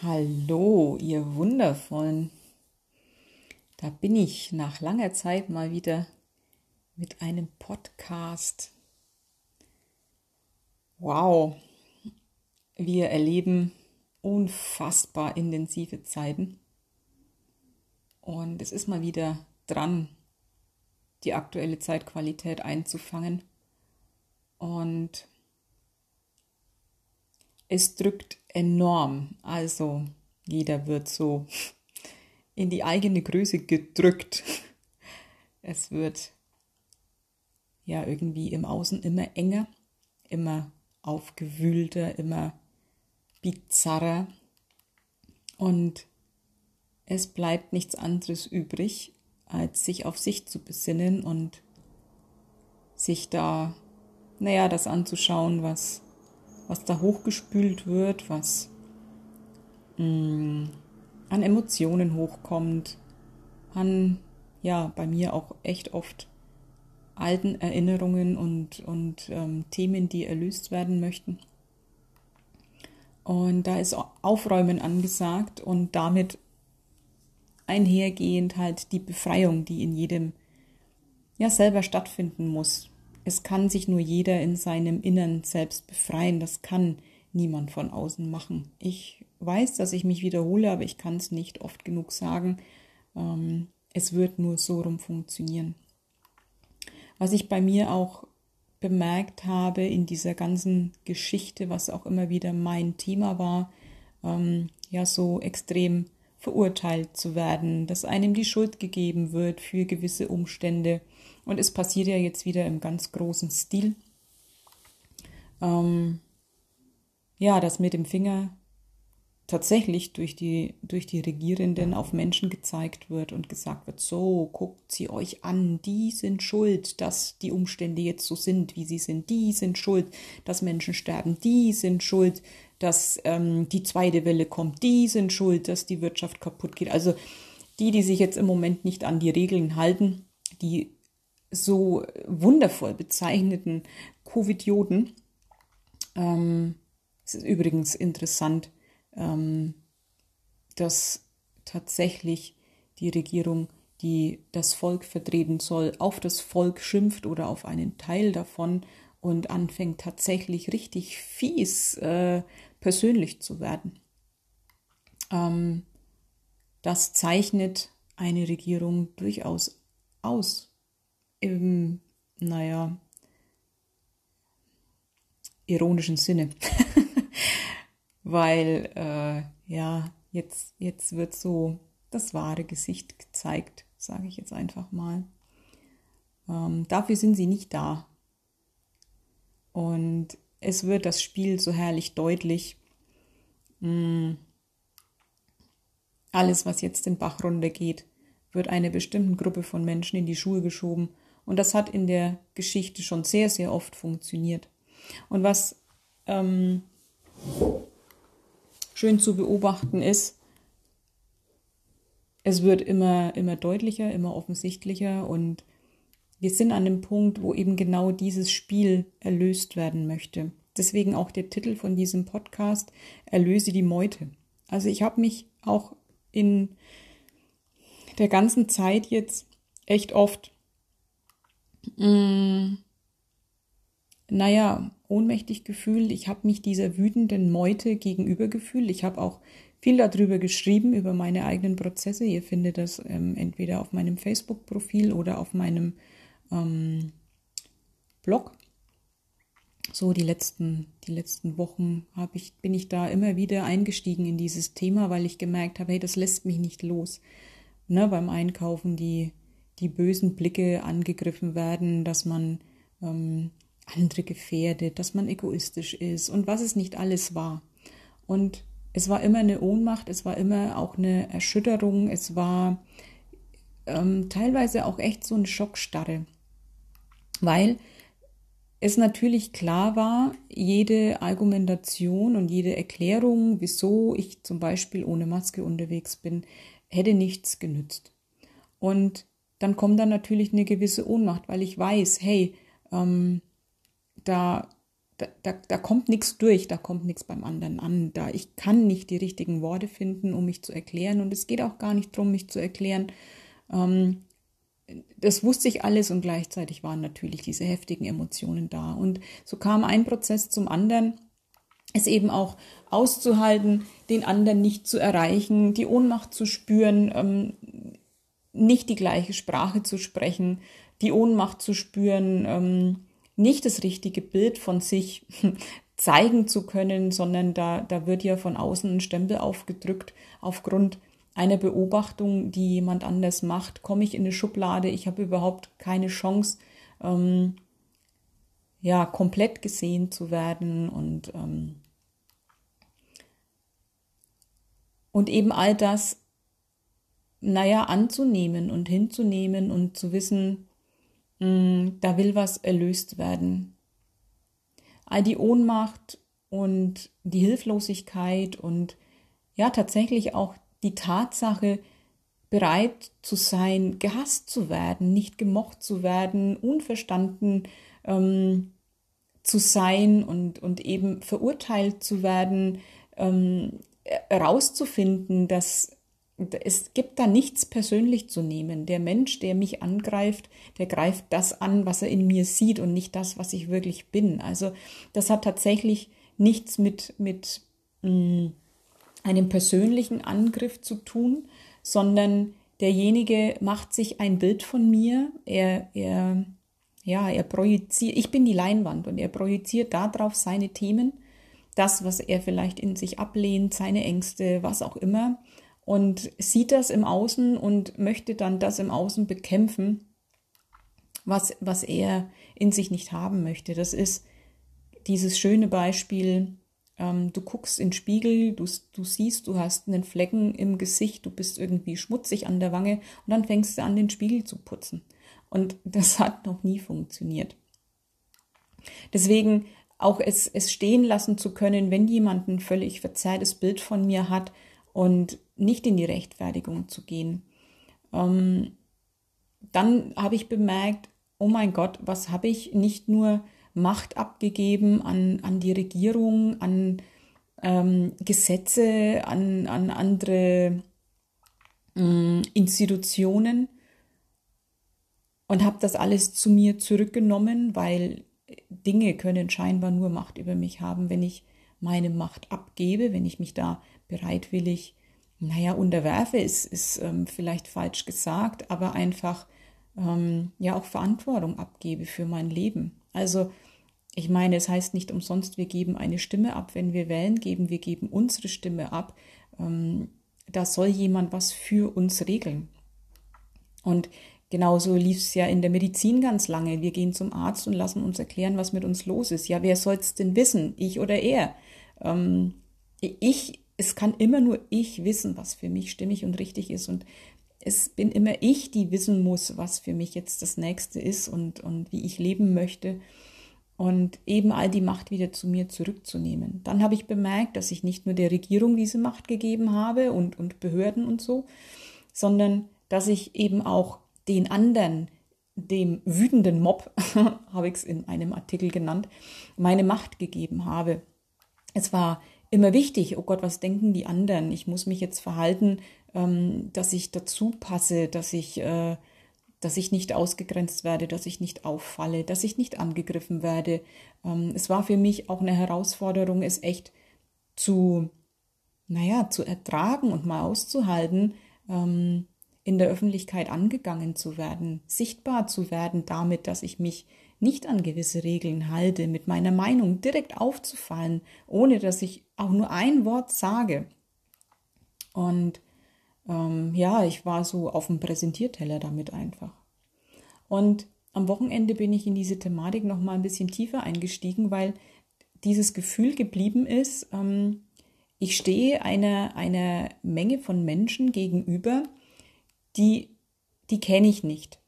Hallo, ihr Wundervollen. Da bin ich nach langer Zeit mal wieder mit einem Podcast. Wow, wir erleben unfassbar intensive Zeiten. Und es ist mal wieder dran, die aktuelle Zeitqualität einzufangen. Und es drückt enorm. Also jeder wird so in die eigene Größe gedrückt. Es wird ja irgendwie im Außen immer enger, immer aufgewühlter, immer bizarrer. Und es bleibt nichts anderes übrig, als sich auf sich zu besinnen und sich da, naja, das anzuschauen, was was da hochgespült wird, was mh, mm, an Emotionen hochkommt, an, ja, bei mir auch echt oft alten Erinnerungen und, und ähm, Themen, die erlöst werden möchten. Und da ist Aufräumen angesagt und damit einhergehend halt die Befreiung, die in jedem ja selber stattfinden muss es kann sich nur jeder in seinem Innern selbst befreien. Das kann niemand von außen machen. Ich weiß, dass ich mich wiederhole, aber ich kann es nicht oft genug sagen. Ähm, es wird nur so rum funktionieren. Was ich bei mir auch bemerkt habe in dieser ganzen Geschichte, was auch immer wieder mein Thema war, ähm, ja, so extrem verurteilt zu werden, dass einem die Schuld gegeben wird für gewisse Umstände, und es passiert ja jetzt wieder im ganz großen Stil. Ähm, ja, dass mit dem Finger tatsächlich durch die, durch die Regierenden auf Menschen gezeigt wird und gesagt wird, so, guckt sie euch an, die sind schuld, dass die Umstände jetzt so sind, wie sie sind, die sind schuld, dass Menschen sterben, die sind schuld, dass ähm, die zweite Welle kommt, die sind schuld, dass die Wirtschaft kaputt geht. Also die, die sich jetzt im Moment nicht an die Regeln halten, die so wundervoll bezeichneten Covidioten. Ähm, es ist übrigens interessant, ähm, dass tatsächlich die Regierung, die das Volk vertreten soll, auf das Volk schimpft oder auf einen Teil davon und anfängt tatsächlich richtig fies äh, persönlich zu werden. Ähm, das zeichnet eine Regierung durchaus aus im, naja, ironischen Sinne. Weil, äh, ja, jetzt, jetzt wird so das wahre Gesicht gezeigt, sage ich jetzt einfach mal. Ähm, dafür sind sie nicht da. Und es wird das Spiel so herrlich deutlich. Mm, alles, was jetzt den Bach runtergeht, wird einer bestimmten Gruppe von Menschen in die Schuhe geschoben und das hat in der Geschichte schon sehr, sehr oft funktioniert. Und was ähm, schön zu beobachten ist, es wird immer, immer deutlicher, immer offensichtlicher und wir sind an dem Punkt, wo eben genau dieses Spiel erlöst werden möchte. Deswegen auch der Titel von diesem Podcast, Erlöse die Meute. Also ich habe mich auch in der ganzen Zeit jetzt echt oft Mm, naja, ohnmächtig gefühlt. Ich habe mich dieser wütenden Meute gegenüber gefühlt. Ich habe auch viel darüber geschrieben, über meine eigenen Prozesse. Ihr findet das ähm, entweder auf meinem Facebook-Profil oder auf meinem ähm, Blog. So die letzten, die letzten Wochen habe ich, bin ich da immer wieder eingestiegen in dieses Thema, weil ich gemerkt habe, hey, das lässt mich nicht los. Ne, beim Einkaufen die die bösen Blicke angegriffen werden, dass man ähm, andere gefährdet, dass man egoistisch ist und was es nicht alles war. Und es war immer eine Ohnmacht, es war immer auch eine Erschütterung, es war ähm, teilweise auch echt so eine Schockstarre, weil es natürlich klar war, jede Argumentation und jede Erklärung, wieso ich zum Beispiel ohne Maske unterwegs bin, hätte nichts genützt. Und dann kommt dann natürlich eine gewisse Ohnmacht, weil ich weiß, hey, ähm, da da, da, da kommt nichts durch, da kommt nichts beim anderen an. Da ich kann nicht die richtigen Worte finden, um mich zu erklären. Und es geht auch gar nicht darum, mich zu erklären. Ähm, das wusste ich alles und gleichzeitig waren natürlich diese heftigen Emotionen da. Und so kam ein Prozess zum anderen. Es eben auch auszuhalten, den anderen nicht zu erreichen, die Ohnmacht zu spüren, ähm, nicht die gleiche Sprache zu sprechen, die Ohnmacht zu spüren, ähm, nicht das richtige Bild von sich zeigen zu können, sondern da, da wird ja von außen ein Stempel aufgedrückt aufgrund einer Beobachtung, die jemand anders macht. Komme ich in eine Schublade, ich habe überhaupt keine Chance, ähm, ja, komplett gesehen zu werden und, ähm, und eben all das, naja, anzunehmen und hinzunehmen und zu wissen, Mm, da will was erlöst werden. All die Ohnmacht und die Hilflosigkeit und ja tatsächlich auch die Tatsache, bereit zu sein, gehasst zu werden, nicht gemocht zu werden, unverstanden ähm, zu sein und, und eben verurteilt zu werden, ähm, herauszufinden, dass es gibt da nichts persönlich zu nehmen. Der Mensch, der mich angreift, der greift das an, was er in mir sieht und nicht das, was ich wirklich bin. Also das hat tatsächlich nichts mit, mit mh, mm, einem persönlichen Angriff zu tun, sondern derjenige macht sich ein Bild von mir. Er, er, ja, er projiziert, ich bin die Leinwand und er projiziert darauf seine Themen, das, was er vielleicht in sich ablehnt, seine Ängste, was auch immer und sieht das im Außen und möchte dann das im Außen bekämpfen, was, was er in sich nicht haben möchte. Das ist dieses schöne Beispiel, ähm, du guckst in den Spiegel, du, du siehst, du hast einen Flecken im Gesicht, du bist irgendwie schmutzig an der Wange und dann fängst du an, den Spiegel zu putzen. Und das hat noch nie funktioniert. Deswegen auch es, es stehen lassen zu können, wenn jemand ein völlig verzerrtes Bild von mir hat und nicht in die Rechtfertigung zu gehen. Ähm, dann habe ich bemerkt, oh mein Gott, was habe ich nicht nur Macht abgegeben an, an die Regierung, an ähm, Gesetze, an, an andere ähm, Institutionen und habe das alles zu mir zurückgenommen, weil Dinge können scheinbar nur Macht über mich haben, wenn ich meine Macht abgebe, wenn ich mich da bereitwillig naja, unterwerfe ist, ist ähm, vielleicht falsch gesagt, aber einfach ähm, ja auch Verantwortung abgebe für mein Leben. Also ich meine, es heißt nicht umsonst, wir geben eine Stimme ab, wenn wir wählen geben, wir geben unsere Stimme ab. Ähm, da soll jemand was für uns regeln. Und genauso lief es ja in der Medizin ganz lange. Wir gehen zum Arzt und lassen uns erklären, was mit uns los ist. Ja, wer soll es denn wissen? Ich oder er? Ähm, ich es kann immer nur ich wissen, was für mich stimmig und richtig ist. Und es bin immer ich, die wissen muss, was für mich jetzt das Nächste ist und, und wie ich leben möchte. Und eben all die Macht wieder zu mir zurückzunehmen. Dann habe ich bemerkt, dass ich nicht nur der Regierung diese Macht gegeben habe und, und Behörden und so, sondern dass ich eben auch den anderen, dem wütenden Mob, habe ich es in einem Artikel genannt, meine Macht gegeben habe. Es war immer wichtig, oh Gott, was denken die anderen? Ich muss mich jetzt verhalten, ähm, dass ich dazu passe, dass ich, äh, dass ich nicht ausgegrenzt werde, dass ich nicht auffalle, dass ich nicht angegriffen werde. Ähm, es war für mich auch eine Herausforderung, es echt zu, naja, zu ertragen und mal auszuhalten, ähm, in der Öffentlichkeit angegangen zu werden, sichtbar zu werden damit, dass ich mich nicht an gewisse Regeln halte, mit meiner Meinung direkt aufzufallen, ohne dass ich auch nur ein Wort sage. Und ähm, ja, ich war so auf dem Präsentierteller damit einfach. Und am Wochenende bin ich in diese Thematik noch mal ein bisschen tiefer eingestiegen, weil dieses Gefühl geblieben ist, ähm, ich stehe einer, einer Menge von Menschen gegenüber, die, die kenne ich nicht.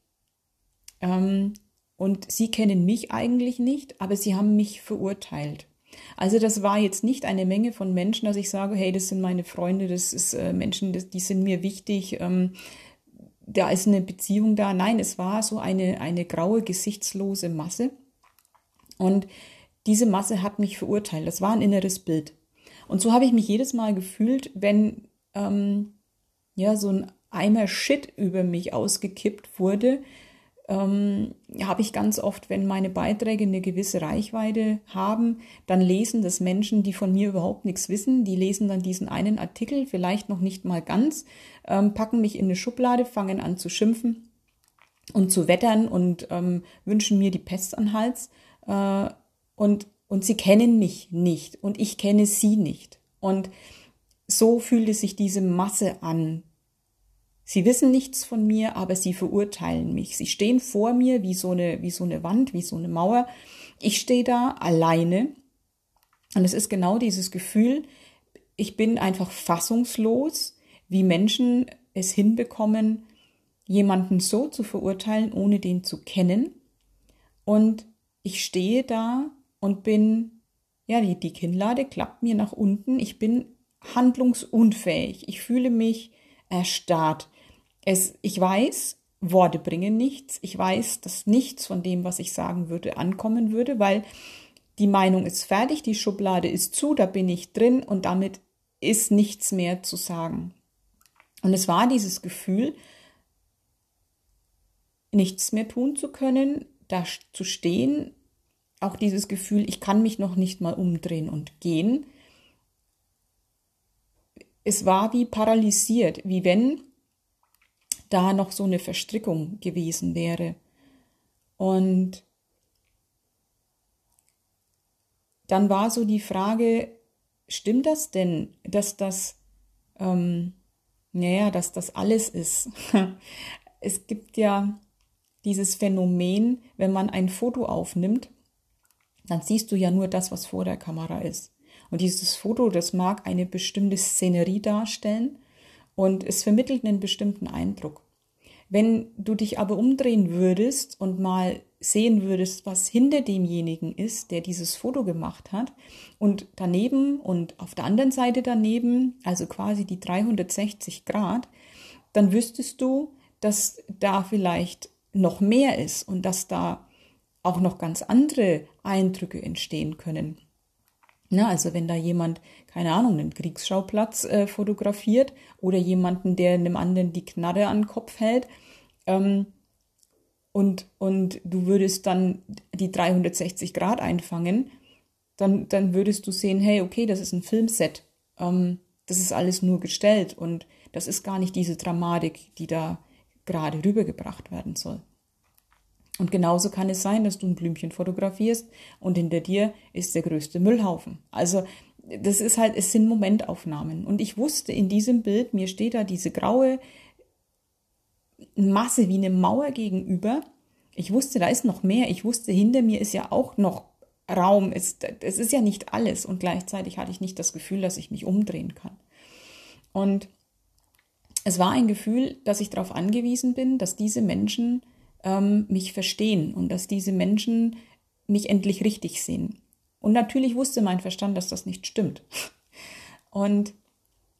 Ähm, und sie kennen mich eigentlich nicht, aber sie haben mich verurteilt. Also das war jetzt nicht eine Menge von Menschen, dass ich sage, hey, das sind meine Freunde, das ist äh, Menschen, das, die sind mir wichtig, ähm, da ist eine Beziehung da. Nein, es war so eine, eine graue, gesichtslose Masse. Und diese Masse hat mich verurteilt. Das war ein inneres Bild. Und so habe ich mich jedes Mal gefühlt, wenn ähm, ja so ein Eimer Shit über mich ausgekippt wurde, ähm, habe ich ganz oft, wenn meine Beiträge eine gewisse Reichweite haben, dann lesen das Menschen, die von mir überhaupt nichts wissen. Die lesen dann diesen einen Artikel, vielleicht noch nicht mal ganz, ähm, packen mich in eine Schublade, fangen an zu schimpfen und zu wettern und ähm, wünschen mir die Pest an Hals. Äh, und, und sie kennen mich nicht und ich kenne sie nicht. Und so fühlte sich diese Masse an, Sie wissen nichts von mir, aber sie verurteilen mich. Sie stehen vor mir wie so eine, wie so eine Wand, wie so eine Mauer. Ich stehe da alleine. Und es ist genau dieses Gefühl, ich bin einfach fassungslos, wie Menschen es hinbekommen, jemanden so zu verurteilen, ohne den zu kennen. Und ich stehe da und bin, ja, die, die Kinnlade klappt mir nach unten. Ich bin handlungsunfähig. Ich fühle mich erstarrt. Es, ich weiß, Worte bringen nichts. Ich weiß, dass nichts von dem, was ich sagen würde, ankommen würde, weil die Meinung ist fertig, die Schublade ist zu, da bin ich drin und damit ist nichts mehr zu sagen. Und es war dieses Gefühl, nichts mehr tun zu können, da zu stehen, auch dieses Gefühl, ich kann mich noch nicht mal umdrehen und gehen. Es war wie paralysiert, wie wenn da noch so eine Verstrickung gewesen wäre. Und dann war so die Frage, stimmt das denn, dass das, ähm, naja, dass das alles ist? es gibt ja dieses Phänomen, wenn man ein Foto aufnimmt, dann siehst du ja nur das, was vor der Kamera ist. Und dieses Foto, das mag eine bestimmte Szenerie darstellen und es vermittelt einen bestimmten Eindruck. Wenn du dich aber umdrehen würdest und mal sehen würdest, was hinter demjenigen ist, der dieses Foto gemacht hat, und daneben und auf der anderen Seite daneben, also quasi die 360 Grad, dann wüsstest du, dass da vielleicht noch mehr ist und dass da auch noch ganz andere Eindrücke entstehen können. Na, also wenn da jemand, keine Ahnung, einen Kriegsschauplatz äh, fotografiert oder jemanden, der einem anderen die Knarre an den Kopf hält, ähm, und, und du würdest dann die 360 Grad einfangen, dann, dann würdest du sehen, hey, okay, das ist ein Filmset. Ähm, das ist alles nur gestellt und das ist gar nicht diese Dramatik, die da gerade rübergebracht werden soll. Und genauso kann es sein, dass du ein Blümchen fotografierst und hinter dir ist der größte Müllhaufen. Also das ist halt, es sind Momentaufnahmen. Und ich wusste in diesem Bild, mir steht da diese graue Masse wie eine Mauer gegenüber. Ich wusste, da ist noch mehr. Ich wusste, hinter mir ist ja auch noch Raum. Es, es ist ja nicht alles. Und gleichzeitig hatte ich nicht das Gefühl, dass ich mich umdrehen kann. Und es war ein Gefühl, dass ich darauf angewiesen bin, dass diese Menschen ähm, mich verstehen und dass diese Menschen mich endlich richtig sehen. Und natürlich wusste mein Verstand, dass das nicht stimmt. Und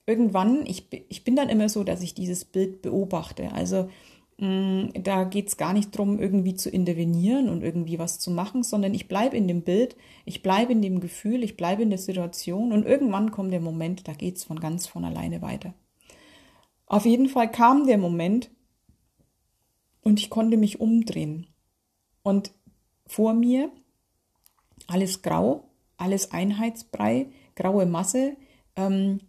irgendwann, ich, ich bin dann immer so, dass ich dieses Bild beobachte. Also mh, mm, da geht es gar nicht darum, irgendwie zu intervenieren und irgendwie was zu machen, sondern ich bleibe in dem Bild, ich bleibe in dem Gefühl, ich bleibe in der Situation und irgendwann kommt der Moment, da geht es von ganz von alleine weiter. Auf jeden Fall kam der Moment, und ich konnte mich umdrehen. Und vor mir alles grau, alles Einheitsbrei, graue Masse, ähm,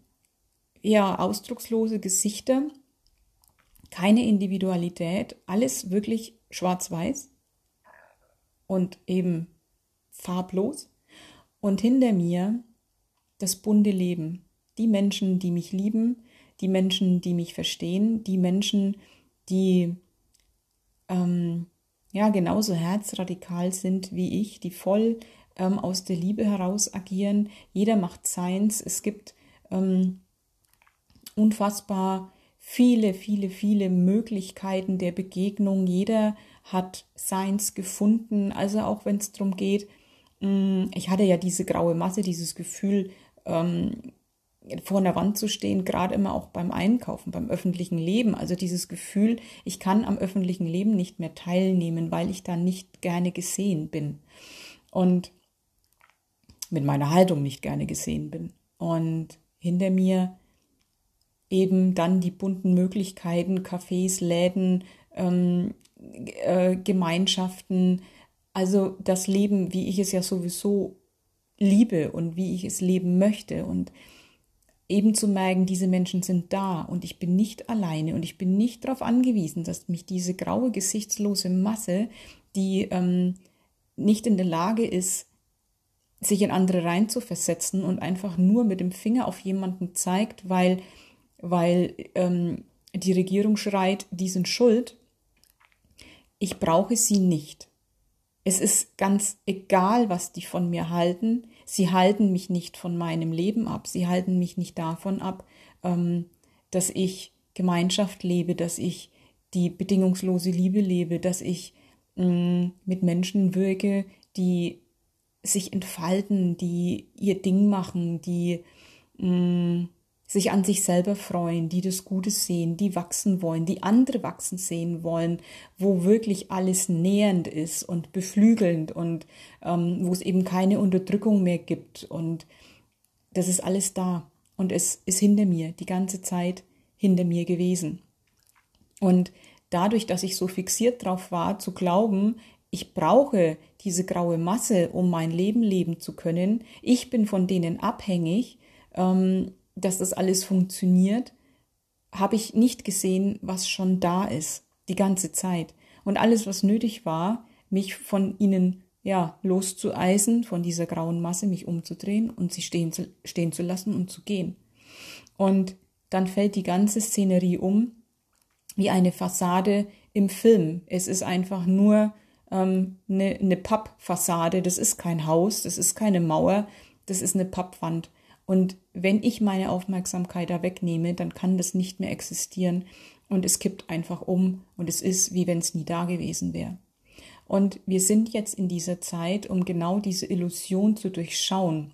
eher ausdruckslose Gesichter, keine Individualität, alles wirklich schwarz-weiß und eben farblos. Und hinter mir das bunte Leben, die Menschen, die mich lieben, die Menschen, die mich verstehen, die Menschen, die ähm, ja genauso herzradikal sind wie ich, die voll ähm, aus der Liebe heraus agieren. Jeder macht seins. Es gibt ähm, unfassbar viele, viele, viele Möglichkeiten der Begegnung. Jeder hat seins gefunden. Also auch wenn es darum geht, mm, ich hatte ja diese graue Masse, dieses Gefühl, ähm, vor einer Wand zu stehen, gerade immer auch beim Einkaufen, beim öffentlichen Leben. Also dieses Gefühl, ich kann am öffentlichen Leben nicht mehr teilnehmen, weil ich da nicht gerne gesehen bin. Und mit meiner Haltung nicht gerne gesehen bin. Und hinter mir eben dann die bunten Möglichkeiten, Cafés, Läden, ähm, äh, Gemeinschaften, also das Leben, wie ich es ja sowieso liebe und wie ich es leben möchte und eben zu merken, diese Menschen sind da und ich bin nicht alleine und ich bin nicht darauf angewiesen, dass mich diese graue, gesichtslose Masse, die ähm, nicht in der Lage ist, sich in andere reinzuversetzen und einfach nur mit dem Finger auf jemanden zeigt, weil, weil ähm, die Regierung schreit, die sind schuld. Ich brauche sie nicht. Es ist ganz egal, was die von mir halten. Sie halten mich nicht von meinem Leben ab. Sie halten mich nicht davon ab, ähm, dass ich Gemeinschaft lebe, dass ich die bedingungslose Liebe lebe, dass ich mm, mit Menschen wirke, die sich entfalten, die ihr Ding machen, die mh, mm, sich an sich selber freuen, die das Gute sehen, die wachsen wollen, die andere wachsen sehen wollen, wo wirklich alles nähernd ist und beflügelnd und ähm, wo es eben keine Unterdrückung mehr gibt. Und das ist alles da. Und es ist hinter mir, die ganze Zeit hinter mir gewesen. Und dadurch, dass ich so fixiert drauf war, zu glauben, ich brauche diese graue Masse, um mein Leben leben zu können, ich bin von denen abhängig, ähm, dass das alles funktioniert, habe ich nicht gesehen, was schon da ist, die ganze Zeit. Und alles, was nötig war, mich von ihnen ja, loszueisen, von dieser grauen Masse, mich umzudrehen und sie stehen zu, stehen zu lassen und zu gehen. Und dann fällt die ganze Szenerie um, wie eine Fassade im Film. Es ist einfach nur ähm, eine, eine Pappfassade, das ist kein Haus, das ist keine Mauer, das ist eine Pappwand. Und wenn ich meine Aufmerksamkeit da wegnehme, dann kann das nicht mehr existieren und es kippt einfach um und es ist, wie wenn es nie da gewesen wäre. Und wir sind jetzt in dieser Zeit, um genau diese Illusion zu durchschauen.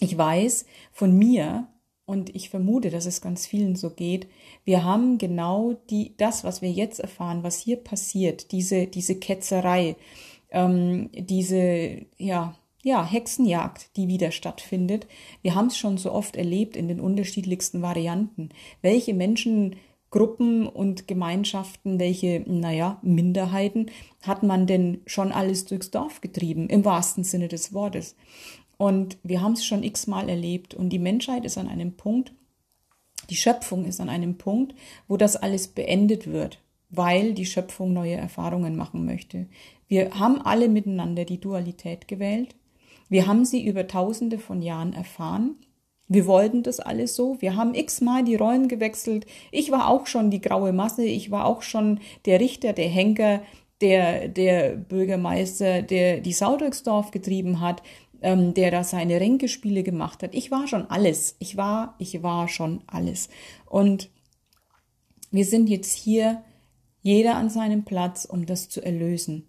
Ich weiß von mir, und ich vermute, dass es ganz vielen so geht, wir haben genau die, das, was wir jetzt erfahren, was hier passiert, diese, diese Ketzerei, ähm, diese, ja, ja, Hexenjagd, die wieder stattfindet. Wir haben es schon so oft erlebt in den unterschiedlichsten Varianten. Welche Menschengruppen und Gemeinschaften, welche, naja, Minderheiten hat man denn schon alles durchs Dorf getrieben, im wahrsten Sinne des Wortes. Und wir haben es schon x-mal erlebt und die Menschheit ist an einem Punkt, die Schöpfung ist an einem Punkt, wo das alles beendet wird, weil die Schöpfung neue Erfahrungen machen möchte. Wir haben alle miteinander die Dualität gewählt wir haben sie über tausende von Jahren erfahren. Wir wollten das alles so. Wir haben x-mal die Rollen gewechselt. Ich war auch schon die graue Masse. Ich war auch schon der Richter, der Henker, der, der Bürgermeister, der die Sau getrieben hat, ähm, der da seine Ränkespiele gemacht hat. Ich war schon alles. Ich war, ich war schon alles. Und wir sind jetzt hier, jeder an seinem Platz, um das zu erlösen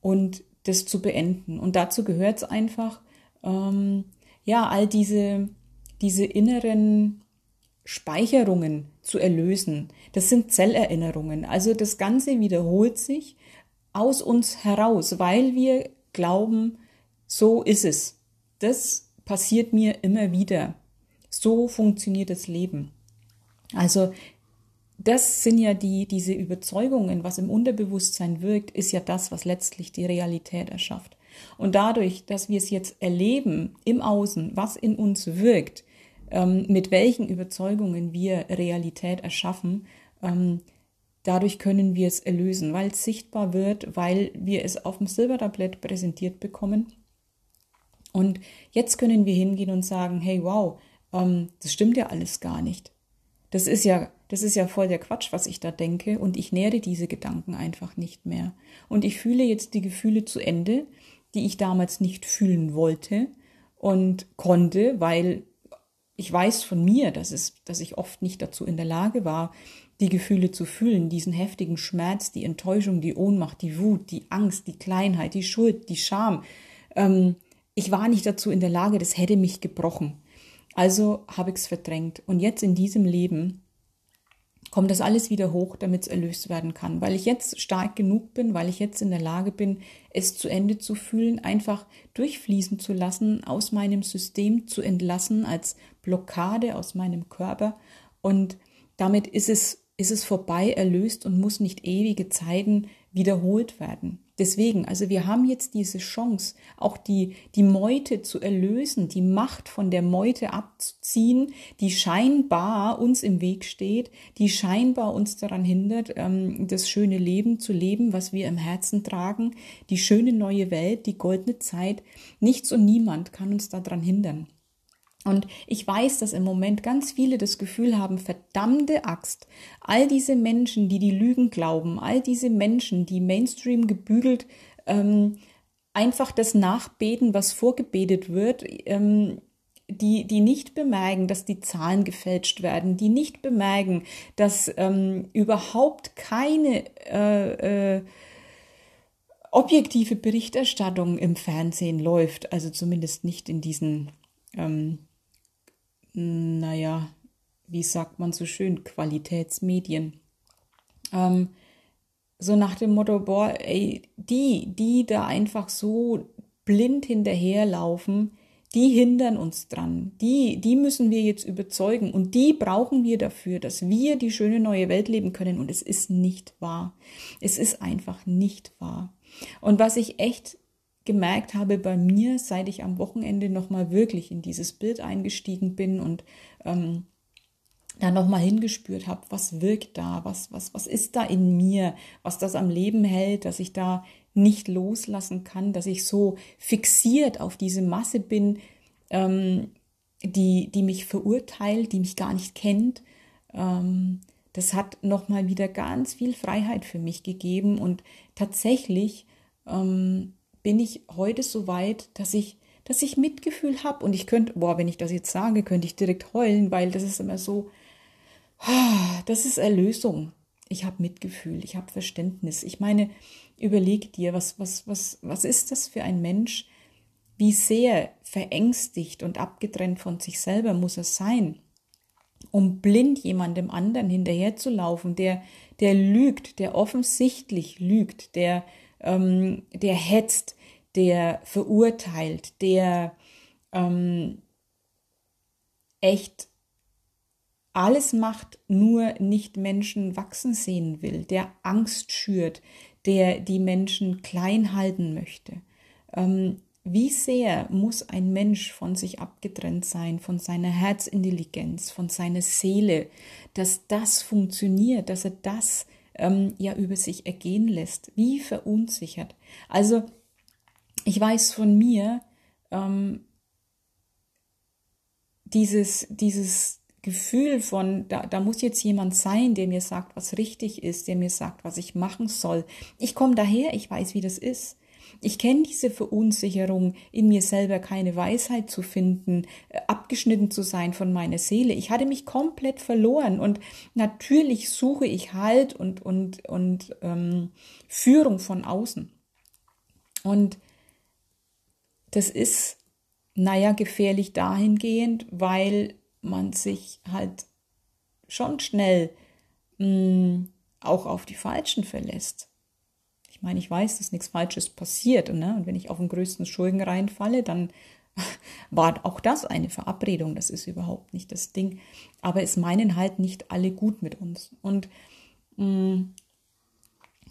und das zu beenden. Und dazu gehört es einfach, ähm, ja, all diese, diese inneren Speicherungen zu erlösen. Das sind Zellerinnerungen. Also das Ganze wiederholt sich aus uns heraus, weil wir glauben, so ist es. Das passiert mir immer wieder. So funktioniert das Leben. Also das sind ja die, diese Überzeugungen, was im Unterbewusstsein wirkt, ist ja das, was letztlich die Realität erschafft. Und dadurch, dass wir es jetzt erleben im Außen, was in uns wirkt, ähm, mit welchen Überzeugungen wir Realität erschaffen, ähm, dadurch können wir es erlösen, weil es sichtbar wird, weil wir es auf dem Silbertablett präsentiert bekommen. Und jetzt können wir hingehen und sagen, hey, wow, ähm, das stimmt ja alles gar nicht. Das ist ja, das ist ja voll der Quatsch, was ich da denke, und ich nähere diese Gedanken einfach nicht mehr. Und ich fühle jetzt die Gefühle zu Ende die ich damals nicht fühlen wollte und konnte, weil ich weiß von mir, dass, es, dass ich oft nicht dazu in der Lage war, die Gefühle zu fühlen, diesen heftigen Schmerz, die Enttäuschung, die Ohnmacht, die Wut, die Angst, die Kleinheit, die Schuld, die Scham. Ähm, ich war nicht dazu in der Lage, das hätte mich gebrochen. Also habe ich es verdrängt. Und jetzt in diesem Leben kommt das alles wieder hoch, damit es erlöst werden kann. Weil ich jetzt stark genug bin, weil ich jetzt in der Lage bin, es zu Ende zu fühlen, einfach durchfließen zu lassen, aus meinem System zu entlassen, als Blockade aus meinem Körper. Und damit ist es, ist es vorbei, erlöst und muss nicht ewige Zeiten wiederholt werden. Deswegen, also wir haben jetzt diese Chance, auch die, die Meute zu erlösen, die Macht von der Meute abzuziehen, die scheinbar uns im Weg steht, die scheinbar uns daran hindert, ähm, das schöne Leben zu leben, was wir im Herzen tragen, die schöne neue Welt, die goldene Zeit. Nichts und niemand kann uns daran hindern. Und ich weiß, dass im Moment ganz viele das Gefühl haben, verdammte Axt, all diese Menschen, die die Lügen glauben, all diese Menschen, die Mainstream gebügelt ähm, einfach das nachbeten, was vorgebetet wird, ähm, die, die nicht bemerken, dass die Zahlen gefälscht werden, die nicht bemerken, dass ähm, überhaupt keine äh, äh, objektive Berichterstattung im Fernsehen läuft, also zumindest nicht in diesen ähm, naja, wie sagt man so schön, Qualitätsmedien. Ähm, so nach dem Motto, boah, ey, die, die da einfach so blind hinterherlaufen, die hindern uns dran. Die, die müssen wir jetzt überzeugen und die brauchen wir dafür, dass wir die schöne neue Welt leben können. Und es ist nicht wahr. Es ist einfach nicht wahr. Und was ich echt gemerkt habe bei mir, seit ich am Wochenende nochmal wirklich in dieses Bild eingestiegen bin und ähm, da nochmal hingespürt habe, was wirkt da, was, was, was ist da in mir, was das am Leben hält, dass ich da nicht loslassen kann, dass ich so fixiert auf diese Masse bin, ähm, die, die mich verurteilt, die mich gar nicht kennt. Ähm, das hat nochmal wieder ganz viel Freiheit für mich gegeben und tatsächlich ähm, bin ich heute so weit, dass ich, dass ich Mitgefühl habe. Und ich könnte, boah, wenn ich das jetzt sage, könnte ich direkt heulen, weil das ist immer so, das ist Erlösung. Ich habe Mitgefühl, ich habe Verständnis. Ich meine, überleg dir, was, was, was, was ist das für ein Mensch? Wie sehr verängstigt und abgetrennt von sich selber muss er sein, um blind jemandem anderen hinterherzulaufen, der, der lügt, der offensichtlich lügt, der, ähm, der hetzt, der verurteilt, der ähm, echt alles macht, nur nicht Menschen wachsen sehen will, der Angst schürt, der die Menschen klein halten möchte. Ähm, wie sehr muss ein Mensch von sich abgetrennt sein, von seiner Herzintelligenz, von seiner Seele, dass das funktioniert, dass er das ähm, ja über sich ergehen lässt, wie verunsichert. Also ich weiß von mir, ähm, dieses, dieses Gefühl von, da, da muss jetzt jemand sein, der mir sagt, was richtig ist, der mir sagt, was ich machen soll. Ich komme daher, ich weiß, wie das ist. Ich kenne diese Verunsicherung, in mir selber keine Weisheit zu finden, äh, abgeschnitten zu sein von meiner Seele. Ich hatte mich komplett verloren und natürlich suche ich Halt und, und, und ähm, Führung von außen. Und das ist, naja, gefährlich dahingehend, weil man sich halt schon schnell mh, mm, auch auf die Falschen verlässt meine, ich weiß, dass nichts Falsches passiert. Ne? Und wenn ich auf den größten Schulden reinfalle, dann war auch das eine Verabredung. Das ist überhaupt nicht das Ding. Aber es meinen halt nicht alle gut mit uns. Und mh, mm,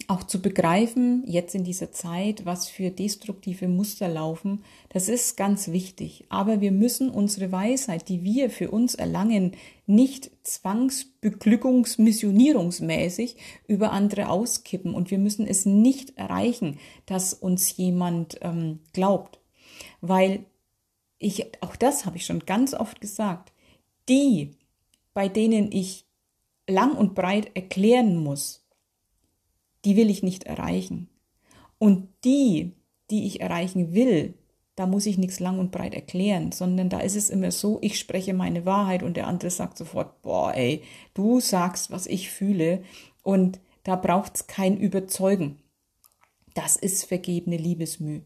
auch zu begreifen, jetzt in dieser Zeit, was für destruktive Muster laufen, das ist ganz wichtig. Aber wir müssen unsere Weisheit, die wir für uns erlangen, nicht zwangsbeglückungsmissionierungsmäßig über andere auskippen. Und wir müssen es nicht erreichen, dass uns jemand ähm, glaubt. Weil ich, auch das habe ich schon ganz oft gesagt, die, bei denen ich lang und breit erklären muss, die will ich nicht erreichen. Und die, die ich erreichen will, da muss ich nichts lang und breit erklären, sondern da ist es immer so, ich spreche meine Wahrheit und der andere sagt sofort, boah, ey, du sagst, was ich fühle und da braucht es kein Überzeugen. Das ist vergebene Liebesmüh.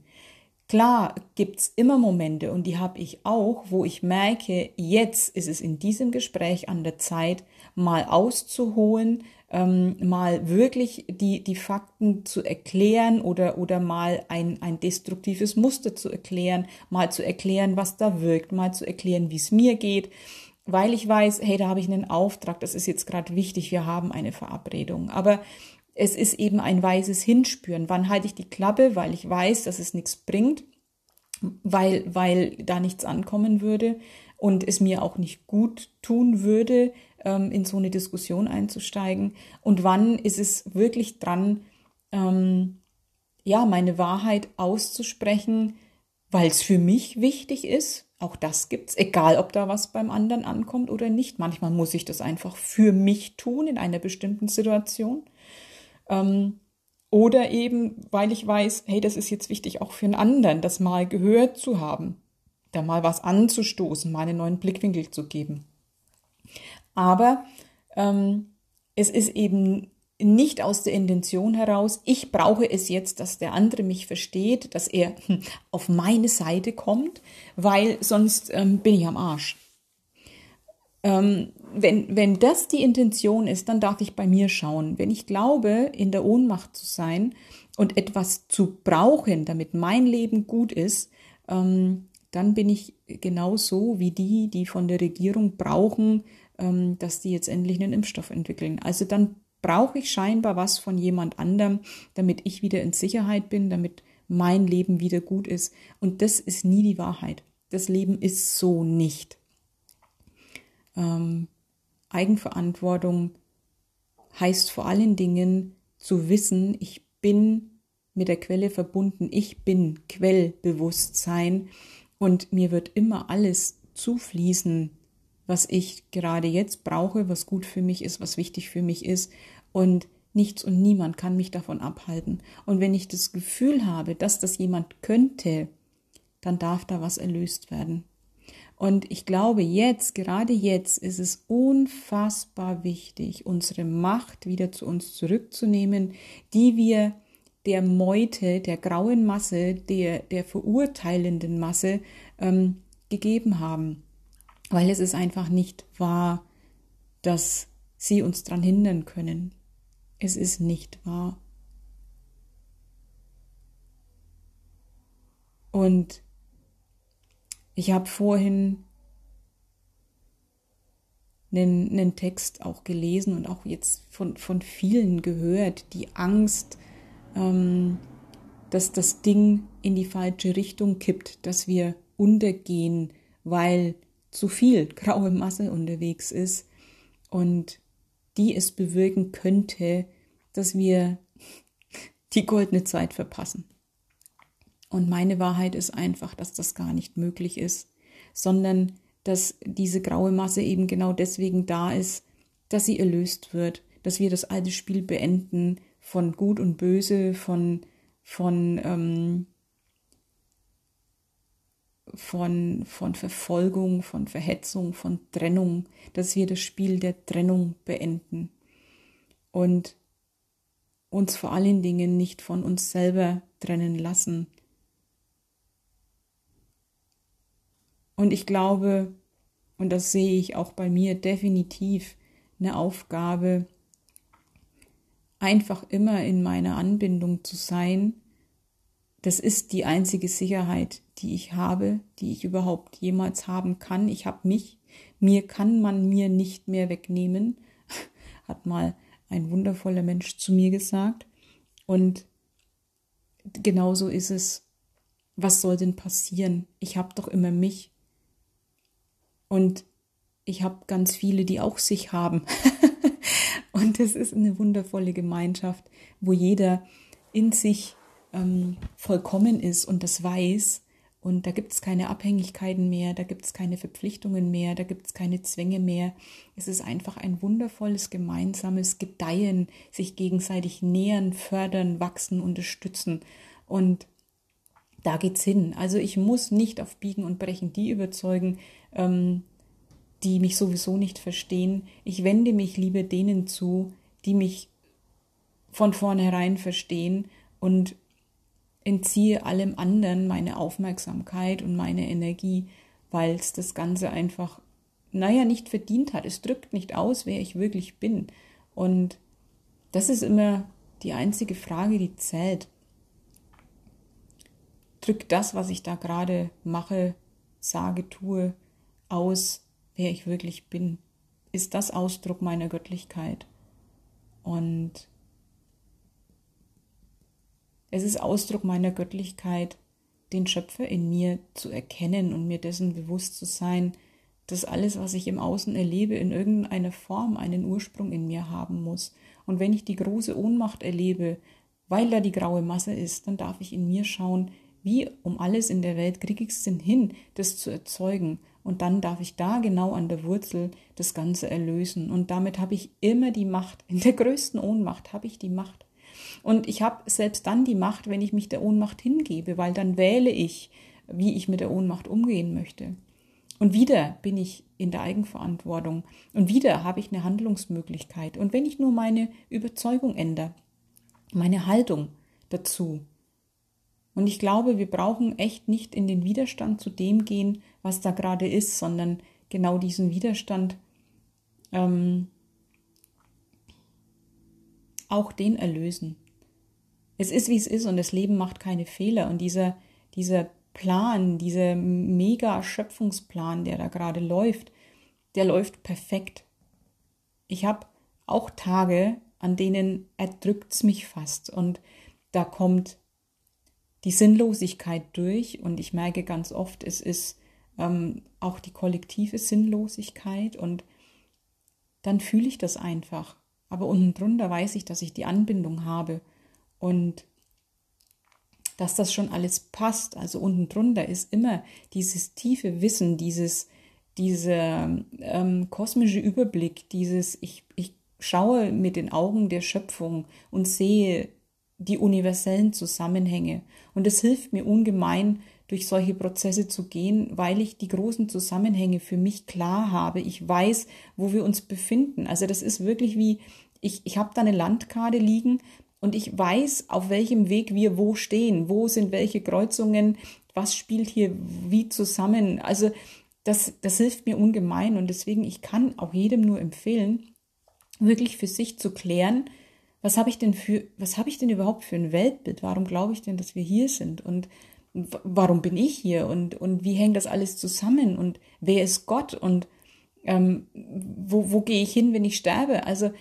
Klar gibt es immer Momente und die habe ich auch, wo ich merke, jetzt ist es in diesem Gespräch an der Zeit, mal auszuholen, ähm, mal wirklich die, die Fakten zu erklären oder, oder mal ein, ein destruktives Muster zu erklären, mal zu erklären, was da wirkt, mal zu erklären, wie es mir geht, weil ich weiß, hey, da habe ich einen Auftrag, das ist jetzt gerade wichtig, wir haben eine Verabredung. Aber es ist eben ein weises Hinspüren. Wann halte ich die Klappe, weil ich weiß, dass es nichts bringt, weil, weil da nichts ankommen würde und es mir auch nicht gut tun würde, ähm, in so eine Diskussion einzusteigen. Und wann ist es wirklich dran, ähm, ja, meine Wahrheit auszusprechen, weil es für mich wichtig ist. Auch das gibt's, egal ob da was beim anderen ankommt oder nicht. Manchmal muss ich das einfach für mich tun in einer bestimmten Situation. Ähm, oder eben, weil ich weiß, hey, das ist jetzt wichtig auch für einen anderen, das mal gehört zu haben, da mal was anzustoßen, mal einen neuen Blickwinkel zu geben. Aber ähm, es ist eben nicht aus der Intention heraus, ich brauche es jetzt, dass der andere mich versteht, dass er auf meine Seite kommt, weil sonst ähm, bin ich am Arsch. Ähm, wenn, wenn das die Intention ist, dann darf ich bei mir schauen. Wenn ich glaube, in der Ohnmacht zu sein und etwas zu brauchen, damit mein Leben gut ist, ähm, dann bin ich genauso wie die, die von der Regierung brauchen, ähm, dass die jetzt endlich einen Impfstoff entwickeln. Also dann brauche ich scheinbar was von jemand anderem, damit ich wieder in Sicherheit bin, damit mein Leben wieder gut ist. Und das ist nie die Wahrheit. Das Leben ist so nicht. Ähm, Eigenverantwortung heißt vor allen Dingen zu wissen, ich bin mit der Quelle verbunden, ich bin Quellbewusstsein und mir wird immer alles zufließen, was ich gerade jetzt brauche, was gut für mich ist, was wichtig für mich ist und nichts und niemand kann mich davon abhalten. Und wenn ich das Gefühl habe, dass das jemand könnte, dann darf da was erlöst werden. Und ich glaube, jetzt, gerade jetzt, ist es unfassbar wichtig, unsere Macht wieder zu uns zurückzunehmen, die wir der Meute, der grauen Masse, der, der verurteilenden Masse ähm, gegeben haben. Weil es ist einfach nicht wahr, dass sie uns daran hindern können. Es ist nicht wahr. Und ich habe vorhin einen, einen Text auch gelesen und auch jetzt von, von vielen gehört, die Angst, ähm, dass das Ding in die falsche Richtung kippt, dass wir untergehen, weil zu viel graue Masse unterwegs ist und die es bewirken könnte, dass wir die goldene Zeit verpassen. Und meine Wahrheit ist einfach, dass das gar nicht möglich ist, sondern dass diese graue Masse eben genau deswegen da ist, dass sie erlöst wird, dass wir das alte Spiel beenden von Gut und Böse, von, von, ähm, von, von Verfolgung, von Verhetzung, von Trennung, dass wir das Spiel der Trennung beenden und uns vor allen Dingen nicht von uns selber trennen lassen, Und ich glaube, und das sehe ich auch bei mir definitiv, eine Aufgabe, einfach immer in meiner Anbindung zu sein. Das ist die einzige Sicherheit, die ich habe, die ich überhaupt jemals haben kann. Ich habe mich, mir kann man mir nicht mehr wegnehmen, hat mal ein wundervoller Mensch zu mir gesagt. Und genauso ist es. Was soll denn passieren? Ich habe doch immer mich. Und ich habe ganz viele, die auch sich haben. und es ist eine wundervolle Gemeinschaft, wo jeder in sich ähm, vollkommen ist und das weiß. Und da gibt es keine Abhängigkeiten mehr, da gibt es keine Verpflichtungen mehr, da gibt es keine Zwänge mehr. Es ist einfach ein wundervolles gemeinsames Gedeihen, sich gegenseitig nähern, fördern, wachsen, unterstützen. Und da geht's hin. Also ich muss nicht auf Biegen und Brechen die überzeugen, ähm, die mich sowieso nicht verstehen. Ich wende mich lieber denen zu, die mich von vornherein verstehen und entziehe allem anderen meine Aufmerksamkeit und meine Energie, weil es das Ganze einfach, naja, nicht verdient hat. Es drückt nicht aus, wer ich wirklich bin. Und das ist immer die einzige Frage, die zählt. Drückt das, was ich da gerade mache, sage, tue, aus, wer ich wirklich bin? Ist das Ausdruck meiner Göttlichkeit? Und es ist Ausdruck meiner Göttlichkeit, den Schöpfer in mir zu erkennen und mir dessen bewusst zu sein, dass alles, was ich im Außen erlebe, in irgendeiner Form einen Ursprung in mir haben muss. Und wenn ich die große Ohnmacht erlebe, weil da die graue Masse ist, dann darf ich in mir schauen, wie um alles in der Welt kriege ich es denn hin, das zu erzeugen. Und dann darf ich da genau an der Wurzel das Ganze erlösen. Und damit habe ich immer die Macht. In der größten Ohnmacht habe ich die Macht. Und ich habe selbst dann die Macht, wenn ich mich der Ohnmacht hingebe, weil dann wähle ich, wie ich mit der Ohnmacht umgehen möchte. Und wieder bin ich in der Eigenverantwortung. Und wieder habe ich eine Handlungsmöglichkeit. Und wenn ich nur meine Überzeugung ändere, meine Haltung dazu. Und ich glaube, wir brauchen echt nicht in den Widerstand zu dem gehen, was da gerade ist, sondern genau diesen Widerstand ähm, auch den erlösen. Es ist, wie es ist und das Leben macht keine Fehler. Und dieser, dieser Plan, dieser mega Schöpfungsplan, der da gerade läuft, der läuft perfekt. Ich habe auch Tage, an denen erdrückt es mich fast und da kommt die Sinnlosigkeit durch und ich merke ganz oft, es ist ähm, auch die kollektive Sinnlosigkeit und dann fühle ich das einfach. Aber unten drunter weiß ich, dass ich die Anbindung habe und dass das schon alles passt. Also unten drunter ist immer dieses tiefe Wissen, dieses, dieser ähm, kosmische Überblick, dieses ich, ich schaue mit den Augen der Schöpfung und sehe die universellen Zusammenhänge. Und es hilft mir ungemein, durch solche Prozesse zu gehen, weil ich die großen Zusammenhänge für mich klar habe. Ich weiß, wo wir uns befinden. Also das ist wirklich wie, ich, ich habe da eine Landkarte liegen und ich weiß, auf welchem Weg wir wo stehen, wo sind welche Kreuzungen, was spielt hier wie zusammen. Also das, das hilft mir ungemein und deswegen, ich kann auch jedem nur empfehlen, wirklich für sich zu klären, was habe ich denn für, was habe ich denn überhaupt für ein Weltbild? Warum glaube ich denn, dass wir hier sind? Und warum bin ich hier? Und, und wie hängt das alles zusammen? Und wer ist Gott? Und ähm, wo, wo gehe ich hin, wenn ich sterbe? Also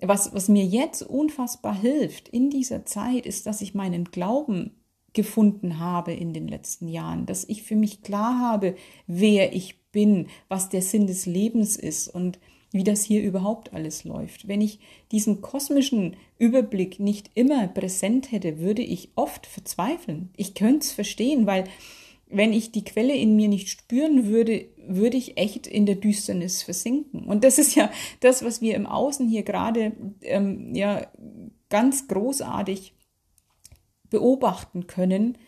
was, was mir jetzt unfassbar hilft in dieser Zeit, ist, dass ich meinen Glauben gefunden habe in den letzten Jahren, dass ich für mich klar habe, wer ich bin, was der Sinn des Lebens ist und wie das hier überhaupt alles läuft. Wenn ich diesen kosmischen Überblick nicht immer präsent hätte, würde ich oft verzweifeln. Ich könnte es verstehen, weil wenn ich die Quelle in mir nicht spüren würde, würde ich echt in der Düsternis versinken. Und das ist ja das, was wir im Außen hier gerade ähm, ja ganz großartig beobachten können.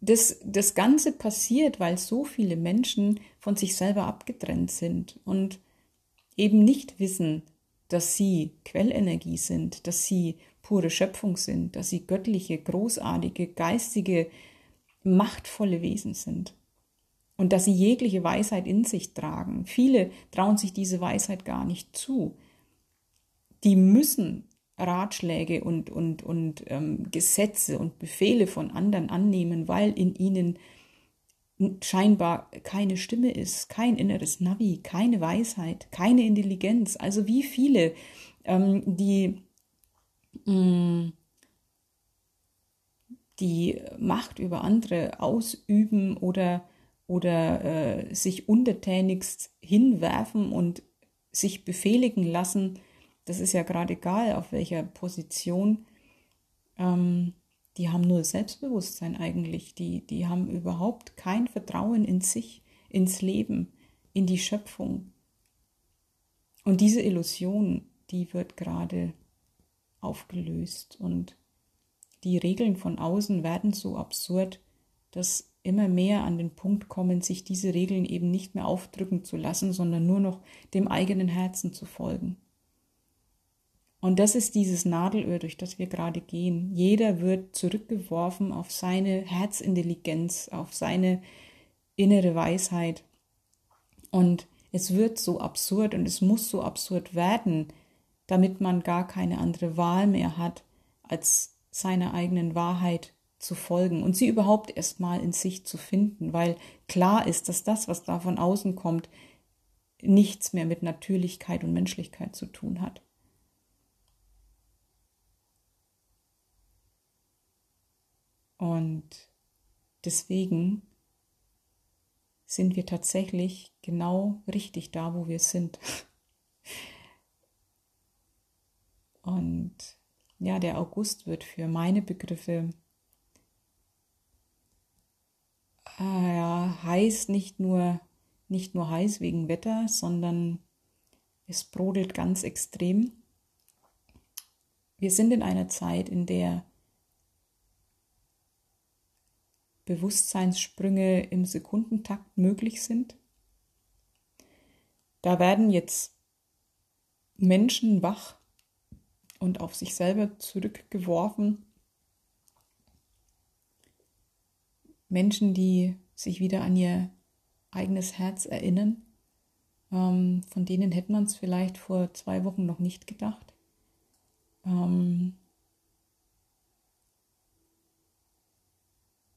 Das, das Ganze passiert, weil so viele Menschen von sich selber abgetrennt sind und eben nicht wissen, dass sie Quellenergie sind, dass sie pure Schöpfung sind, dass sie göttliche, großartige, geistige machtvolle Wesen sind und dass sie jegliche Weisheit in sich tragen. Viele trauen sich diese Weisheit gar nicht zu. Die müssen Ratschläge und, und, und ähm, Gesetze und Befehle von anderen annehmen, weil in ihnen scheinbar keine Stimme ist, kein inneres Navi, keine Weisheit, keine Intelligenz. Also wie viele, ähm, die mh, mm, die Macht über andere ausüben oder, oder äh, sich untertänigst hinwerfen und sich befehligen lassen, das ist ja gerade egal, auf welcher Position, ähm, die haben nur Selbstbewusstsein eigentlich, die, die haben überhaupt kein Vertrauen in sich, ins Leben, in die Schöpfung. Und diese Illusion, die wird gerade aufgelöst und die Regeln von außen werden so absurd, dass immer mehr an den Punkt kommen, sich diese Regeln eben nicht mehr aufdrücken zu lassen, sondern nur noch dem eigenen Herzen zu folgen. Und das ist dieses Nadelöhr, durch das wir gerade gehen. Jeder wird zurückgeworfen auf seine Herzintelligenz, auf seine innere Weisheit. Und es wird so absurd und es muss so absurd werden, damit man gar keine andere Wahl mehr hat, als seiner eigenen Wahrheit zu folgen und sie überhaupt erstmal in sich zu finden, weil klar ist, dass das, was da von außen kommt, nichts mehr mit Natürlichkeit und Menschlichkeit zu tun hat. Und deswegen sind wir tatsächlich genau richtig da, wo wir sind. Und ja, der August wird für meine Begriffe äh, ja, heiß, nicht nur, nicht nur heiß wegen Wetter, sondern es brodelt ganz extrem. Wir sind in einer Zeit, in der Bewusstseinssprünge im Sekundentakt möglich sind. Da werden jetzt Menschen wach und auf sich selber zurückgeworfen. Menschen, die sich wieder an ihr eigenes Herz erinnern. Ähm, von denen hätte man es vielleicht vor zwei Wochen noch nicht gedacht. Ähm,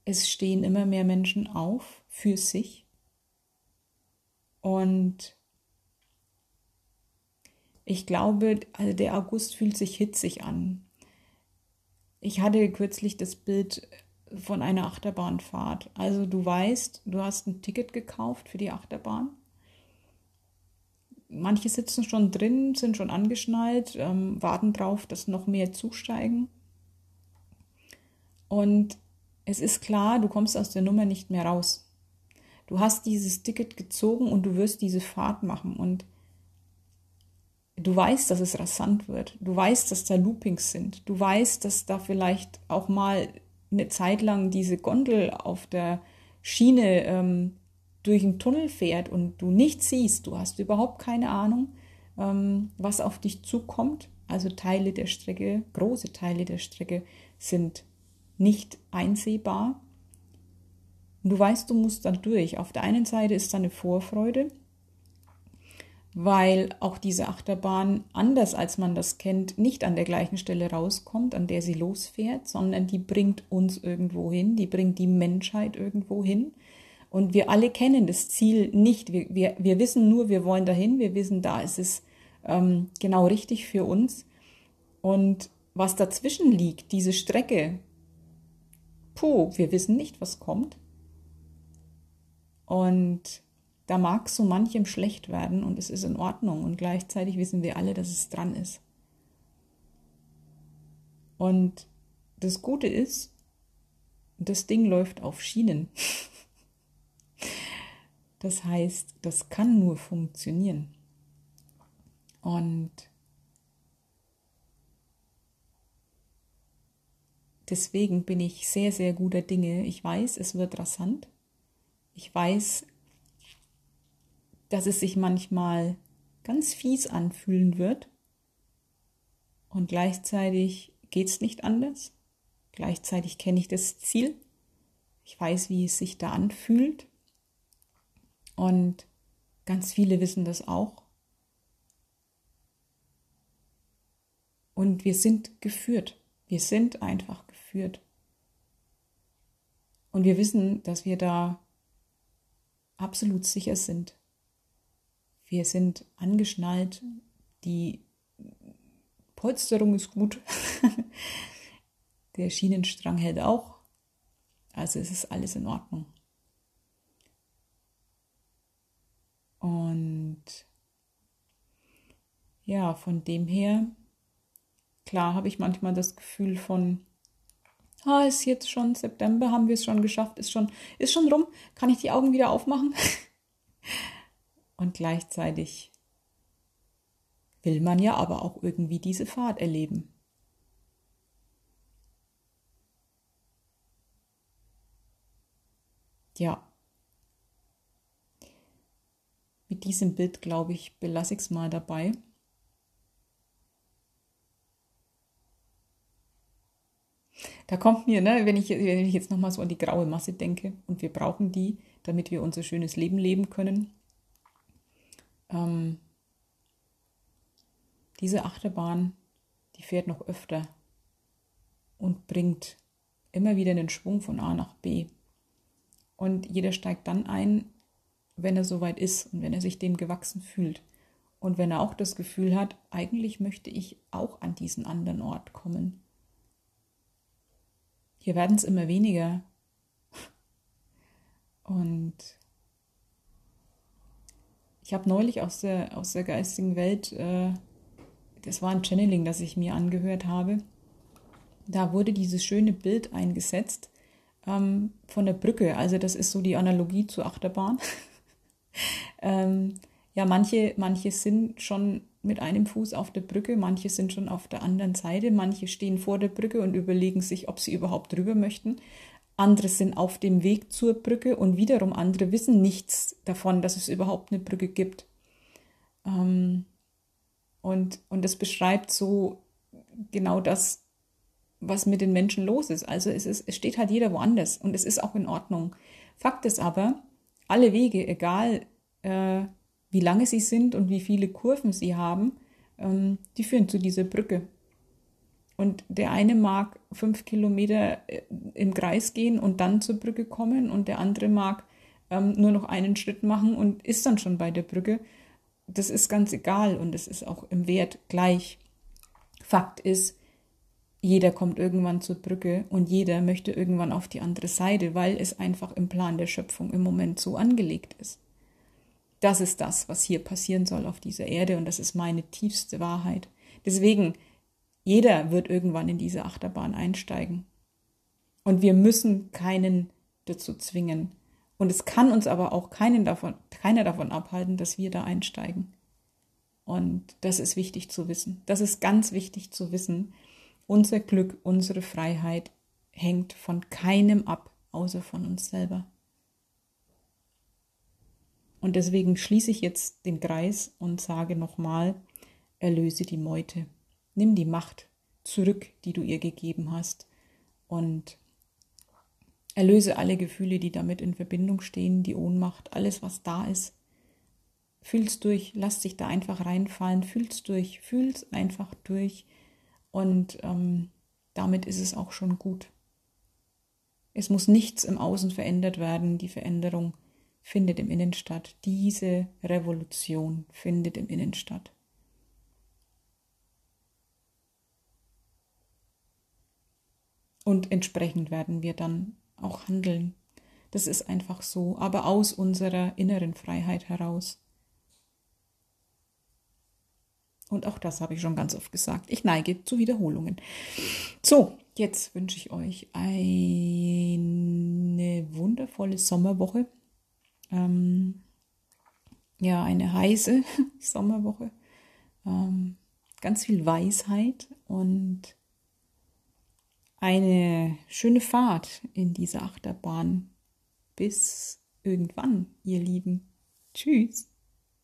es stehen immer mehr Menschen auf für sich und ich glaube, also der August fühlt sich hitzig an. Ich hatte kürzlich das Bild von einer Achterbahnfahrt. Also du weißt, du hast ein Ticket gekauft für die Achterbahn. Manche sitzen schon drin, sind schon angeschnallt, ähm, warten drauf, dass noch mehr zusteigen. Und es ist klar, du kommst aus der Nummer nicht mehr raus. Du hast dieses Ticket gezogen und du wirst diese Fahrt machen und du weißt, dass es rasant wird. Du weißt, dass da Loopings sind. Du weißt, dass da vielleicht auch mal eine Zeit lang diese Gondel auf der Schiene ähm, durch einen Tunnel fährt und du nichts siehst. Du hast überhaupt keine Ahnung, ähm, was auf dich zukommt. Also Teile der Strecke, große Teile der Strecke sind nicht einsehbar. Und du weißt, du musst dann durch. Auf der einen Seite ist da eine Vorfreude, weil auch diese Achterbahn, anders als man das kennt, nicht an der gleichen Stelle rauskommt, an der sie losfährt, sondern die bringt uns irgendwo hin, die bringt die Menschheit irgendwo hin. Und wir alle kennen das Ziel nicht. Wir, wir, wir wissen nur, wir wollen dahin, wir wissen, da ist es ähm, genau richtig für uns. Und was dazwischen liegt, diese Strecke, puh, wir wissen nicht, was kommt. Und da mag so manchem schlecht werden und es ist in Ordnung und gleichzeitig wissen wir alle, dass es dran ist. Und das Gute ist, das Ding läuft auf Schienen. Das heißt, das kann nur funktionieren. Und Deswegen bin ich sehr, sehr guter Dinge. Ich weiß, es wird rasant. Ich weiß, dass es sich manchmal ganz fies anfühlen wird. Und gleichzeitig geht es nicht anders. Gleichzeitig kenne ich das Ziel. Ich weiß, wie es sich da anfühlt. Und ganz viele wissen das auch. Und wir sind geführt. Wir sind einfach führt. Und wir wissen, dass wir da absolut sicher sind. Wir sind angeschnallt, die Polsterung ist gut, der Schienenstrang hält auch, also es ist alles in Ordnung. Und ja, von dem her, klar habe ich manchmal das Gefühl von, ah, ist jetzt schon September, haben wir es schon geschafft, ist schon, ist schon rum, kann ich die Augen wieder aufmachen? Und gleichzeitig will man ja aber auch irgendwie diese Fahrt erleben. Ja. Mit diesem Bild, glaube ich, belasse ich es mal dabei. Da kommt mir, ne, wenn ich, wenn ich jetzt nochmal so an die graue Masse denke und wir brauchen die, damit wir unser schönes Leben leben können. Ähm, diese Achterbahn, die fährt noch öfter und bringt immer wieder einen Schwung von A nach B. Und jeder steigt dann ein, wenn er soweit ist und wenn er sich dem gewachsen fühlt. Und wenn er auch das Gefühl hat, eigentlich möchte ich auch an diesen anderen Ort kommen. Hier werden es immer weniger. Und ich habe neulich aus der, aus der geistigen Welt, äh, das war ein Channeling, das ich mir angehört habe, da wurde dieses schöne Bild eingesetzt ähm, von der Brücke. Also das ist so die Analogie zur Achterbahn. ähm, ja, manche, manche sind schon mit einem Fuß auf der Brücke, manche sind schon auf der anderen Seite, manche stehen vor der Brücke und überlegen sich, ob sie überhaupt drüber möchten. Andere sind auf dem Weg zur Brücke und wiederum andere wissen nichts davon, dass es überhaupt eine Brücke gibt. Ähm, und, und das beschreibt so genau das, was mit den Menschen los ist. Also es, ist, es steht halt jeder woanders und es ist auch in Ordnung. Fakt ist aber, alle Wege, egal äh, wie lange sie sind und wie viele Kurven sie haben, ähm, die führen zu dieser Brücke. Und der eine mag fünf Kilometer äh, im Kreis gehen und dann zur Brücke kommen und der andere mag ähm, nur noch einen Schritt machen und ist dann schon bei der Brücke. Das ist ganz egal und es ist auch im Wert gleich. Fakt ist, jeder kommt irgendwann zur Brücke und jeder möchte irgendwann auf die andere Seite, weil es einfach im Plan der Schöpfung im Moment so angelegt ist. Das ist das, was hier passieren soll auf dieser Erde und das ist meine tiefste Wahrheit. Deswegen, jeder wird irgendwann in diese Achterbahn einsteigen. Und wir müssen keinen dazu zwingen. Und es kann uns aber auch keinen davon, keiner davon abhalten, dass wir da einsteigen. Und das ist wichtig zu wissen. Das ist ganz wichtig zu wissen, unser Glück, unsere Freiheit hängt von keinem ab, außer von uns selber. Und deswegen schließe ich jetzt den Kreis und sage nochmal, erlöse die Meute. Nimm die Macht zurück, die du ihr gegeben hast und erlöse alle Gefühle, die damit in Verbindung stehen, die Ohnmacht, alles, was da ist. Fühl's durch, lass dich da einfach reinfallen, fühl's durch, fühl's einfach durch und ähm, damit ist es auch schon gut. Es muss nichts im Außen verändert werden. Die Veränderung findet im Innen statt. Diese Revolution findet im Innen statt. Und entsprechend werden wir dann auch handeln. Das ist einfach so, aber aus unserer inneren Freiheit heraus. Und auch das habe ich schon ganz oft gesagt. Ich neige zu Wiederholungen. So, jetzt wünsche ich euch eine wundervolle Sommerwoche. Ähm, ja, eine heiße Sommerwoche. Ähm, ganz viel Weisheit und eine schöne Fahrt in dieser Achterbahn. Bis irgendwann, ihr Lieben. Tschüss.